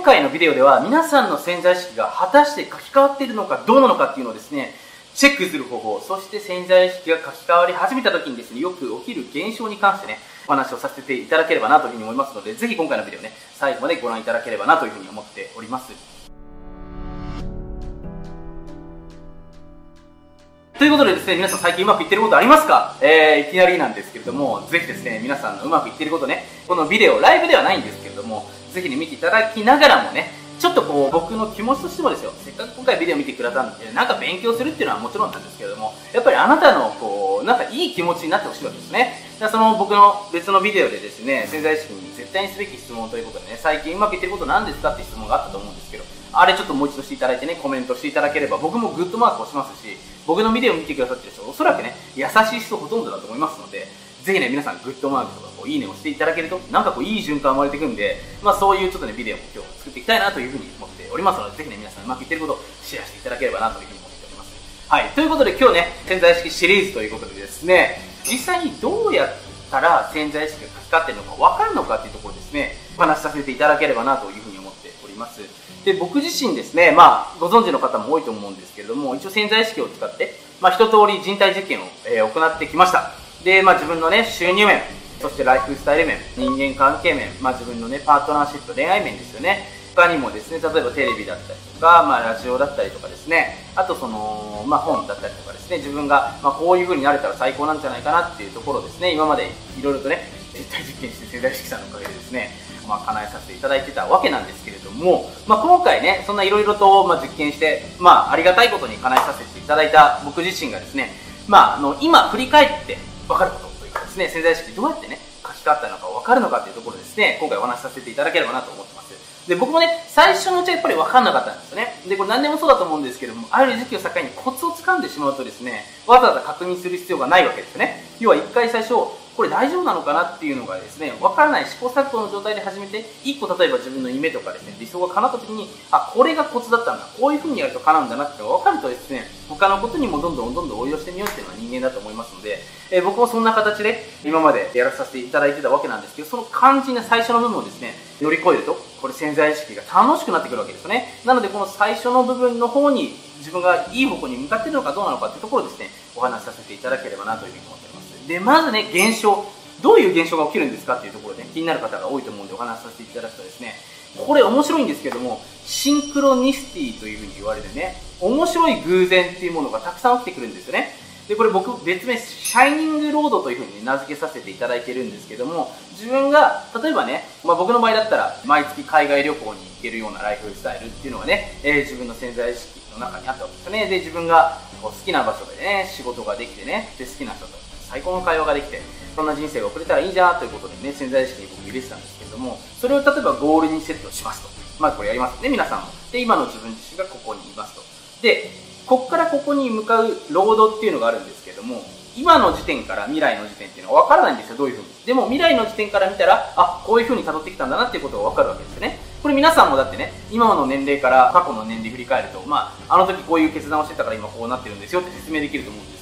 今回のビデオでは皆さんの潜在意識が果たして書き換わっているのかどうなのかっていうのをですね、チェックする方法、そして潜在意識が書き換わり始めた時にですね、よく起きる現象に関してね、お話をさせていただければなというふうに思いますので、ぜひ今回のビデオね、最後までご覧いただければなというふうに思っております。ということでですね、皆さん最近うまくいってることありますか？えー、いきなりなんですけれども、ぜひですね、皆さんのうまくいってることね、このビデオ、ライブではないんですけれども、ぜひね、見ていただきながらもね、ちょっとこう、僕の気持ちとしてもですよ、せっかく今回ビデオ見てくれたんで、なんか勉強するっていうのはもちろんなんですけれども、やっぱりあなたのこう、なんかいい気持ちになってほしいわけですね。だからその僕の別のビデオでですね、潜在意識に絶対にすべき質問ということでね、最近うまくいってること何ですかって質問があったと思うんですけど、あれちょっともう一度していただいてね、コメントしていただければ、僕もグッドマークをしますし、僕のビデオを見てくださってる人、おそらくね、優しい人ほとんどだと思いますので、ぜひね、皆さんグッドマークとかこういいねをしていただけると、なんかこういい循環生まれていくんで、まあそういうちょっとね、ビデオも今日作っていきたいなというふうに思っておりますので、ぜひね、皆さんうまくいってることをシェアしていただければなというふうに思っております。はい、ということで今日ね、潜在意識シリーズということでですね、実際にどうやったら潜在意識が書き換ってるのか分かるのかっていうところですね、お話しさせていただければなというふうに思っております。で、僕自身ですね、まあ、ご存知の方も多いと思うんですけれども、一応潜在意識を使って、まあ、一通り人体実験を、えー、行ってきました。で、まあ、自分のね、収入面、そしてライフスタイル面、人間関係面、まあ、自分のね、パートナーシップ、恋愛面ですよね。他にもですね、例えばテレビだったりとか、まあ、ラジオだったりとかですね、あとその、まあ、本だったりとかですね、自分が、まあ、こういう風になれたら最高なんじゃないかなっていうところですね、今までいろいろとね、実体実験して潜在意識さんのおかげでですね、まあ、叶えさせていただいてたわけなんですけれども、まあ、今回ね、そんないろいろと、まあ、実験して、まあ、ありがたいことに叶えさせていただいた僕自身がですね、まあ、あの、今振り返って分かることというかですね、潜在意識どうやってね、書き換わったのか分かるのかというところですね、今回お話しさせていただければなと思ってます。で、僕もね、最初のうちはやっぱり分かんなかったんですよね。で、これ何でもそうだと思うんですけども、ある時期を境にコツをつかんでしまうとですね、わざわざ確認する必要がないわけですよね。要は一回最初、これ大丈夫なのかなっていうのがですね、わからない試行錯誤の状態で始めて、一個例えば自分の夢とかですね、理想が叶った時に、あ、これがコツだったんだ、こういう風にやると叶うんだなって分かるとですね、他のことにもどんどんどんどん応用してみようっていうのは人間だと思いますので、えー、僕もそんな形で今までやらさせていただいてたわけなんですけど、その肝心な最初の部分をですね、乗り越えると、これ潜在意識が楽しくなってくるわけですよね。なのでこの最初の部分の方に自分がいい方向に向かっているのかどうなのかっていうところをですね、お話しさせていただければなというふうに。で、まずね、現象。どういう現象が起きるんですか？っていうところで、ね、気になる方が多いと思うんでお話しさせていただくとですね、これ面白いんですけども、シンクロニシティというふうに言われるね、面白い偶然っていうものがたくさん起きてくるんですよね。で、これ僕別名、シャイニングロードというふうに名付けさせていただいてるんですけども、自分が、例えばね、まあ、僕の場合だったら、毎月海外旅行に行けるようなライフスタイルっていうのがね、えー、自分の潜在意識の中にあったわけですね。で、自分がこう好きな場所でね、仕事ができてね、で、好きな人と最高の会話ができて、そんな人生が送れたらいいじゃんということでね、潜在意識に僕入れてたんですけれども、それを例えばゴールにセットしますと。まずこれやりますね、皆さんも。で、今の自分自身がここにいますと。で、こっからここに向かうロードっていうのがあるんですけども、今の時点から未来の時点っていうのは分からないんですよ、どういうふうに。でも未来の時点から見たら、あ、こういうふうに辿ってきたんだなっていうことが分かるわけですよね。これ皆さんもだってね、今の年齢から過去の年齢振り返ると、まあ、あの時こういう決断をしてたから今こうなってるんですよって説明できると思うんです、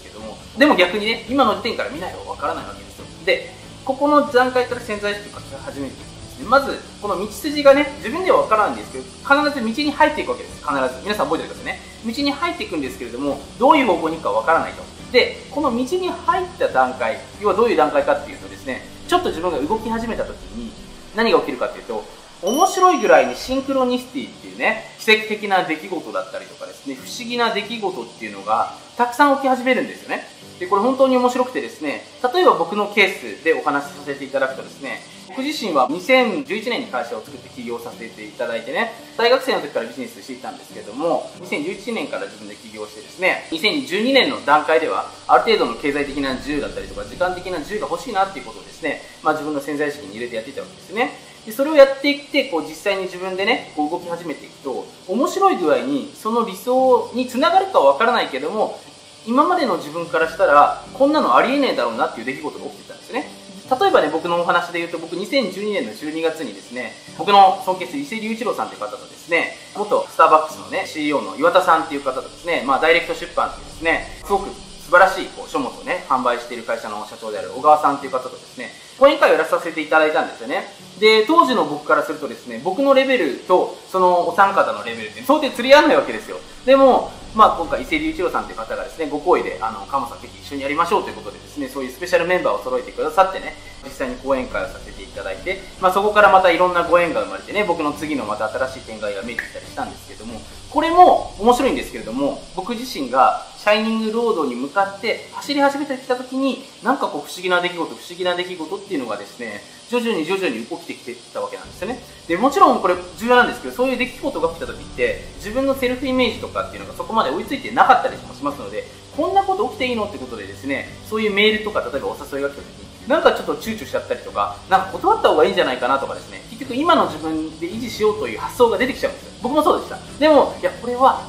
でも逆にね、今の時点から未来は分からないわけですよ。で、ここの段階から潜在意識を始めていくんですね。まず、この道筋がね、自分では分からないんですけど、必ず道に入っていくわけです。必ず。皆さん覚えておいてくださいね。道に入っていくんですけれども、どういう方向に行くか分からないと。で、この道に入った段階、要はどういう段階かっていうとですね、ちょっと自分が動き始めた時に何が起きるかっていうと、面白いぐらいにシンクロニシティっていうね、奇跡的な出来事だったりとかですね、不思議な出来事っていうのがたくさん起き始めるんですよね。で、これ本当に面白くてですね、例えば僕のケースでお話しさせていただくとですね、僕自身は2011年に会社を作って起業させていただいてね、大学生の時からビジネスしていたんですけども、2011年から自分で起業してですね、2012年の段階では、ある程度の経済的な自由だったりとか、時間的な自由が欲しいなっていうことをですね、まあ自分の潜在意識に入れてやっていたわけですね。でそれをやっていって、こう実際に自分でね、こう動き始めていくと、面白い具合に、その理想につながるかはわからないけども、今までの自分からしたら、こんなのありえねえだろうなっていう出来事が起きてたんですよね。例えばね、僕のお話で言うと、僕2012年の12月にですね、僕の尊敬する伊勢隆一郎さんという方とですね、元スターバックスのね、CEO の岩田さんっていう方とですね、まあダイレクト出版っていうですね、すごく素晴らしいこう書物をね、販売している会社の社長である小川さんっていう方とですね、講演会をやらさせていただいたんですよね。で、当時の僕からするとですね、僕のレベルと、そのお三方のレベルって到底釣り合わないわけですよ。でも、まあ今回伊勢隆一郎さんという方がですね、ご好意で、あの、鎌さんぜひ一緒にやりましょうということでですね、そういうスペシャルメンバーを揃えてくださってね、実際に講演会をさせていただいて、まあそこからまたいろんなご縁が生まれてね、僕の次のまた新しい展開が見えてきたりしたんですけども、これも面白いんですけれども、僕自身がシャイニングロードに向かって走り始めてきた時に、なんかこう不思議な出来事、不思議な出来事っていうのがですね、徐々に徐々に起きてきてたわけなんですよね。で、もちろんこれ重要なんですけど、そういう出来事が起きた時って、自分のセルフイメージとかっていうのがそこまで追いついてなかったりもしますので、こんなこと起きていいのってことでですね、そういうメールとか、例えばお誘いが来た時に、なんかちょっと躊躇しちゃったりとか、なんか断った方がいいんじゃないかなとかですね、結局今の自分で維持しようという発想が出てきちゃうんですよ。僕もそうでした。でも、いや、これは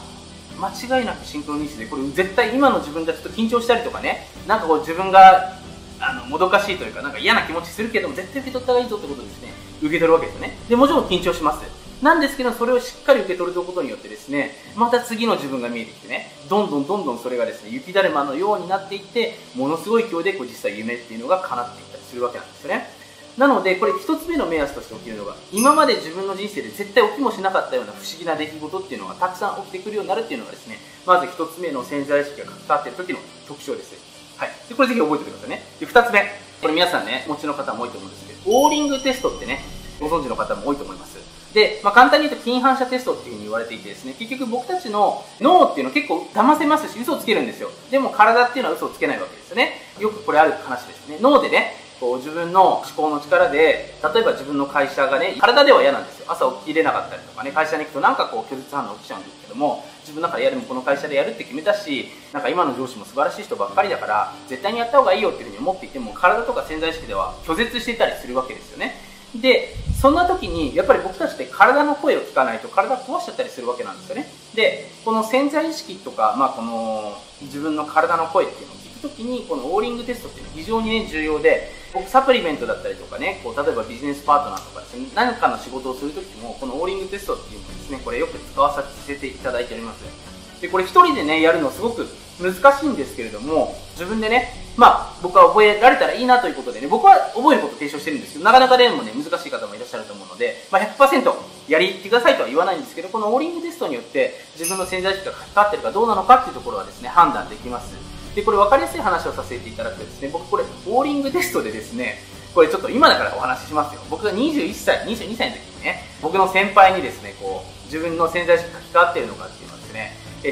間違いなくシンクロニシティで、これ絶対今の自分がちょっと緊張したりとかね、なんかこう自分があのもどかしいというか、なんか嫌な気持ちするけども、絶対受け取った方がいいぞってことですね、受け取るわけですよね。で、もちろん緊張します。なんですけど、それをしっかり受け取ることによってですね、また次の自分が見えてきてね、どんどんどんどんそれがですね、雪だるまのようになっていって、ものすごい勢いでこう実際夢っていうのが叶っていったりするわけなんですよね。なので、これ一つ目の目安として起きるのが、今まで自分の人生で絶対起きもしなかったような不思議な出来事っていうのがたくさん起きてくるようになるっていうのがですね、まず一つ目の潜在意識が関わっている時の特徴です。はい。で、これぜひ覚えておいてくださいね。で、二つ目。これ皆さんね、お持ちの方も多いと思うんですけど、オーリングテストってね、ご存知の方も多いと思います。で、まあ、簡単に言うと近反射テストっていうふうに言われていてですね、結局僕たちの脳っていうのは結構騙せますし、嘘をつけるんですよ。でも体っていうのは嘘をつけないわけですよね。よくこれある話ですね。脳でね、こう自分の思考の力で、例えば自分の会社がね、体では嫌なんですよ。朝起きれなかったりとかね、会社に行くとなんかこう拒絶反応起きちゃうんですけども、自分の中でやるもこの会社でやるって決めたし、なんか今の上司も素晴らしい人ばっかりだから、絶対にやった方がいいよっていうふうに思っていても、体とか潜在意識では拒絶していたりするわけですよね。で、そんな時に、やっぱり僕たちって体の声を聞かないと体壊しちゃったりするわけなんですよね。で、この潜在意識とか、まあこの自分の体の声っていうのを聞くときに、このオーリングテストっていうのは非常にね、重要で、僕サプリメントだったりとかね、こう例えばビジネスパートナーとかですね、何かの仕事をするときも、このオーリングテストっていうのをですね、これよく使わさせていただいております。で、これ一人でね、やるのすごく難しいんですけれども、自分でね、まあ、僕は覚えられたらいいなということでね、僕は覚えることを提唱してるんですけど、なかなかでもね、難しい方もいらっしゃると思うので、まあ100%やりってくださいとは言わないんですけど、このオーリングテストによって自分の潜在意識がかかってるかどうなのかっていうところはですね、判断できます。で、これ分かりやすい話をさせていただくとですね、僕これ、オーリングテストでですね、これちょっと今だからお話ししますよ。僕が21歳、22歳の時にね、僕の先輩にですね、こう、自分の潜在意識が書き換わっているのかっていうの、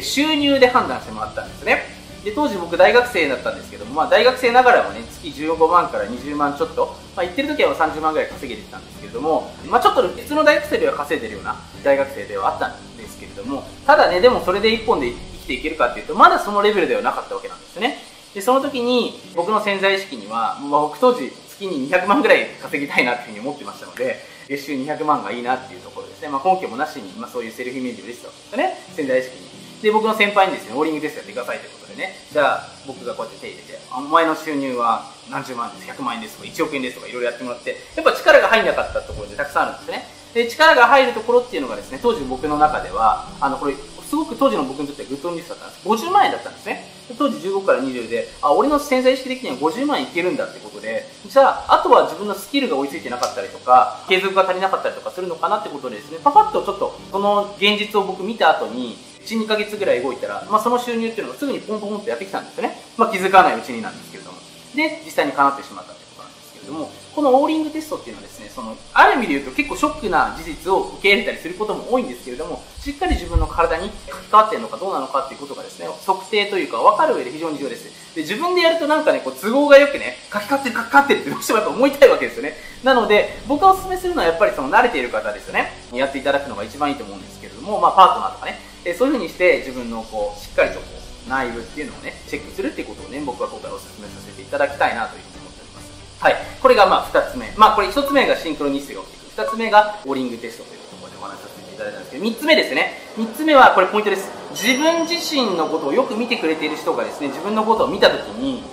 収入で判断してもらったんですね。で当時僕大学生だったんですけども、まあ、大学生ながらもね月15万から20万ちょっと、まあ、行ってる時は30万ぐらい稼げてたんですけれども、まあ、ちょっと普通の大学生では稼いでるような大学生ではあったんですけれどもただねでもそれで1本で生きていけるかっていうとまだそのレベルではなかったわけなんですね。でその時に僕の潜在意識には、まあ、僕当時月に200万ぐらい稼ぎたいなっていうふうに思ってましたので月収200万がいいなっていうところですね、まあ、根拠もなしに、まあ、そういうセルフイメージを入れてたわけですね。潜在意識に。で僕の先輩にですねオーリングテストやってくださいということでね。じゃあ僕がこうやって手入れてお前の収入は何十万です100万円ですとか1億円ですとかいろいろやってもらってやっぱ力が入んなかったところでたくさんあるんですね。で力が入るところっていうのがですね当時僕の中ではあのこれすごく当時の僕にとってはグッドニュースだったんです。50万円だったんですね。当時15から20であ俺の潜在意識的には50万円いけるんだってことでじゃああとは自分のスキルが追いついてなかったりとか継続が足りなかったりとかするのかなってことでですねパパッとちょっとその現実を僕見た後に1、2ヶ月ぐらい動いたら、まあ、その収入っていうのがすぐにポンポンってやってきたんですよね。まあ、気づかないうちになんですけれども。で、実際に叶ってしまったってことなんですけれども、このオーリングテストっていうのはですね、その、ある意味で言うと結構ショックな事実を受け入れたりすることも多いんですけれども、しっかり自分の体に書き換わっているのかどうなのかっていうことがですね、測定というか分かる上で非常に重要です。で、自分でやるとなんかね、こう都合がよくね、書き換わってる書き換わってるってどうしてもやっぱ思いたいわけですよね。なので、僕がお勧めするのはやっぱりその慣れている方ですよね。やっていただくのが一番いいと思うんですけれども、まあパートナーとかね、えそういうふうにして自分のこうしっかりとこう内部っていうのをねチェックするっていうことをね僕は今回お勧めさせていただきたいなというふうに思っております。はい。これがまあ2つ目。まあこれ1つ目がシンクロニスティが起きてくる2つ目がオーリングテストというところでお話しさせていただいたんですけど3つ目ですね。3つ目はこれポイントです。自分自身のことをよく見てくれている人がですね自分のことを見た時に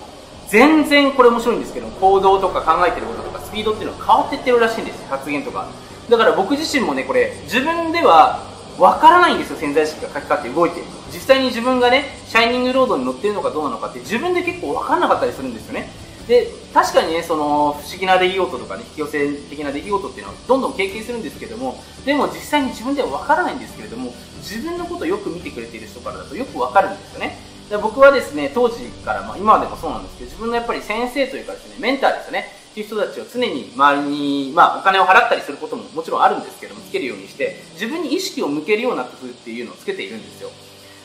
全然これ面白いんですけど行動とか考えてることとかスピードっていうのが変わっていってるらしいんです。発言とか。だから僕自身もねこれ自分ではわからないんですよ潜在意識が書き換わって動いて。る実際に自分がねシャイニングロードに乗ってるのかどうなのかって自分で結構分かんなかったりするんですよね。で確かにねその不思議な出来事とかね引き寄せ的な出来事っていうのはどんどん経験するんですけどもでも実際に自分では分からないんですけれども自分のことをよく見てくれている人からだとよく分かるんですよね。で僕はですね当時から、まあ、今でもそうなんですけど自分のやっぱり先生というかですねメンターですよね。っていう人たちを常に周りに、まあ、お金を払ったりすることももちろんあるんですけどもつけるようにして自分に意識を向けるような工夫っていうのをつけているんですよ。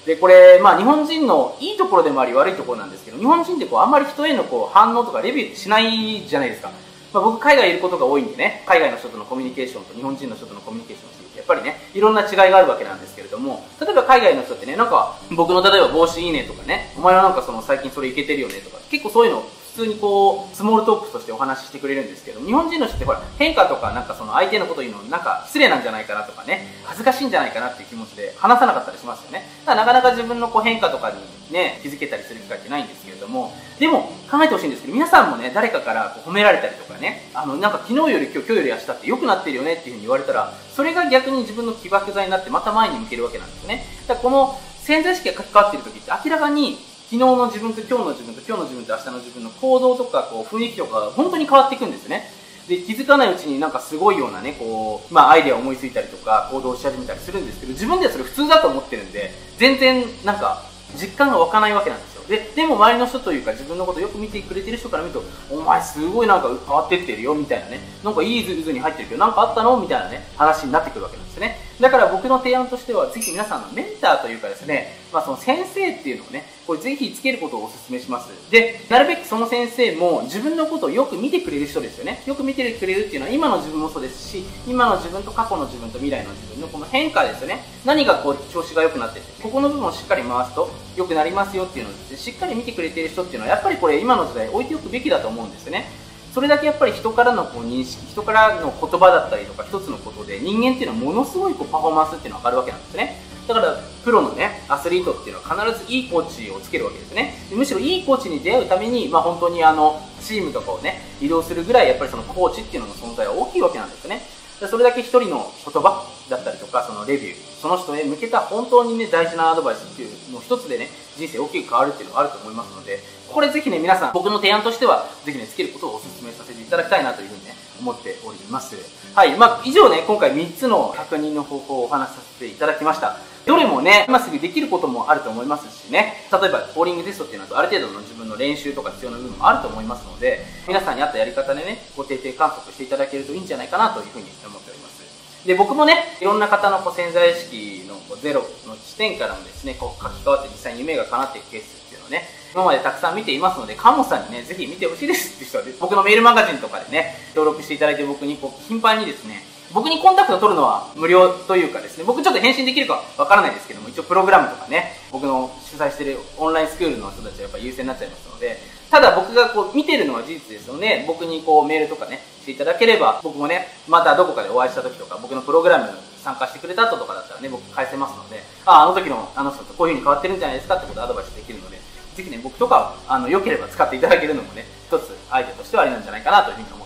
でこれ、まあ、日本人のいいところでもあり悪いところなんですけど日本人ってこうあんまり人へのこう反応とかレビューしないじゃないですか、まあ、僕海外いることが多いんでね海外の人とのコミュニケーションと日本人の人とのコミュニケーションってやっぱりねいろんな違いがあるわけなんですけれども例えば海外の人ってねなんか僕の例えば帽子いいねとかねお前はなんかその最近それいけてるよねとか結構そういうの通にこうスモールトークとしてお話ししてくれるんですけど日本人の人ってほら変化とかなんかその相手のこと言うのなんか失礼なんじゃないかなとかね恥ずかしいんじゃないかなっていう気持ちで話さなかったりしますよね。だからなかなか自分のこう変化とかにね気づけたりする機会ってないんですけれどもでも考えてほしいんですけど皆さんもね誰かからこう褒められたりとかねあのなんか昨日より今日今日より明日って良くなってるよねっていうふうに言われたらそれが逆に自分の起爆剤になってまた前に向けるわけなんですね。だからこの潜在意識が書き換わっている時って明らかに昨日の自分と今日の自分と今日の自分と明日の自分の行動とかこう雰囲気とかが本当に変わっていくんですね。で気づかないうちになんかすごいようなねこう、まあ、アイデアを思いついたりとか行動し始めたりするんですけど自分ではそれ普通だと思ってるんで全然なんか実感が湧かないわけなんですよ。ででも周りの人というか自分のことをよく見てくれてる人から見るとお前すごいなんか変わってってるよみたいなね。なんかいい図に入ってるけどなんかあったの？みたいなね話になってくるわけなんですよね。だから僕の提案としてはぜひ皆さんのメンターというかですね、まあ、その先生っていうのをねこれぜひつけることをお勧めします。でなるべくその先生も自分のことをよく見てくれる人ですよね。よく見てくれるっていうのは今の自分もそうですし今の自分と過去の自分と未来の自分のこの変化ですよね。何がこう調子が良くなっててここの部分をしっかり回すと良くなりますよっていうのをねしっかり見てくれてる人っていうのはやっぱりこれ今の時代置いておくべきだと思うんですよね。それだけやっぱり人からのこう認識人からの言葉だったりとか一つのことで人間っていうのはものすごいこうパフォーマンスっていうのが上がるわけなんですね。だからプロのねアスリートっていうのは必ずいいコーチをつけるわけですね。むしろいいコーチに出会うために、まあ、本当にあのチームとかをね移動するぐらいやっぱりそのコーチっていうのの存在は大きいわけなんですね。それだけ一人の言葉だったりとかそのレビューその人へ向けた本当にね大事なアドバイスっていうの一つでね人生大きく変わるっていうのがあると思いますのでこれぜひね皆さん僕の提案としてはぜひねつけることをお勧めさせていただきたいなというふうにね思っております。はいまあ以上ね今回3つの確認の方法をお話しさせていただきました。どれもね、今すぐできることもあると思いますしね、例えば、ボーリングテストっていうのはある程度の自分の練習とか必要な部分もあると思いますので、皆さんに合ったやり方でね、ご定定観測していただけるといいんじゃないかなというふうに思っております。で、僕もね、いろんな方のこう潜在意識のこうゼロの地点からもですね、こう書き換わって実際に夢が叶っていくケースっていうのをね、今までたくさん見ていますので、カモさんにね、ぜひ見てほしいですっていう人は、僕のメールマガジンとかでね、登録していただいて僕にこう頻繁にですね、僕にコンタクトを取るのは無料というかですね、僕ちょっと返信できるかわからないですけども、一応プログラムとかね、僕の主催してるオンラインスクールの人たちはやっぱ優先になっちゃいますので、ただ僕がこう見てるのは事実ですので、僕にこうメールとかね、していただければ、僕もね、またどこかでお会いした時とか、僕のプログラムに参加してくれた後とかだったらね、僕返せますので、ああ、あの時のあの人とこういう風に変わってるんじゃないですかってことをアドバイスできるので、ぜひね、僕とか、あの、良ければ使っていただけるのもね、一つアイデアとしてはありなんじゃないかなというふうに思います。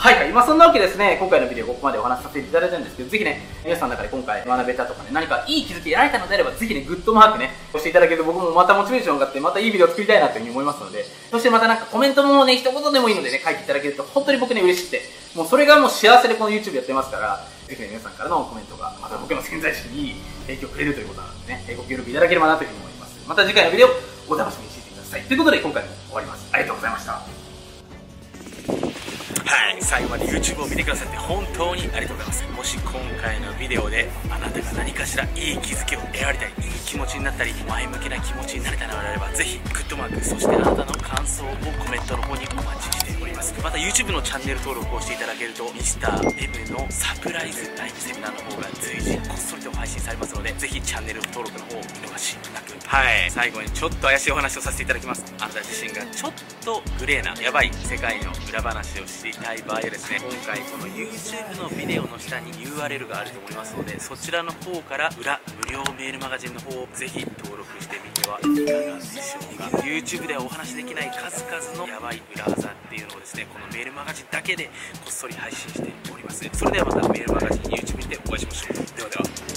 はいはい、まあ、そんなわけですね、今回のビデオここまでお話しさせていただいたんですけど、ぜひね、皆さんの中で今回学べたとかね、何かいい気づき得られたのであれば、ぜひね、グッドマークね、押していただけると僕もまたモチベーションがあって、またいいビデオ作りたいなというふうに思いますので、そしてまたなんかコメントもね、一言でもいいのでね、書いていただけると、本当に僕ね、嬉しくて、もうそれがもう幸せでこの YouTube やってますから、ぜひね、皆さんからのコメントが、また僕の潜在意識にいい影響をくれるということなのでね、ご協力いただければなというふうに思います。また次回のビデオ、お楽しみにしていてください。ということで、今回も終わります。はい。最後まで YouTube を見てくださって本当にありがとうございます。もし今回のビデオであなたが何かしらいい気づきを得られたりいい気持ちになったり前向きな気持ちになれたのであればぜひグッドマークそしてあなたの感想をコメントの方にお待ちしております。また YouTube のチャンネル登録をしていただけると Mr.M のサプライズライブセミナーの方が随時こっそりと配信されますのでぜひチャンネル登録の方を見逃しはい。最後にちょっと怪しいお話をさせていただきます。あなた自身がちょっとグレーなやばい世界の裏話をしたい場合はですね今回この YouTube のビデオの下に URL があると思いますのでそちらの方から裏無料メールマガジンの方をぜひ登録してみてはいかがでしょうか。YouTube ではお話しできない数々のヤバい裏技っていうのをですねこのメールマガジンだけでこっそり配信しております。それではまたメールマガジン YouTube でお会いしましょう。ではでは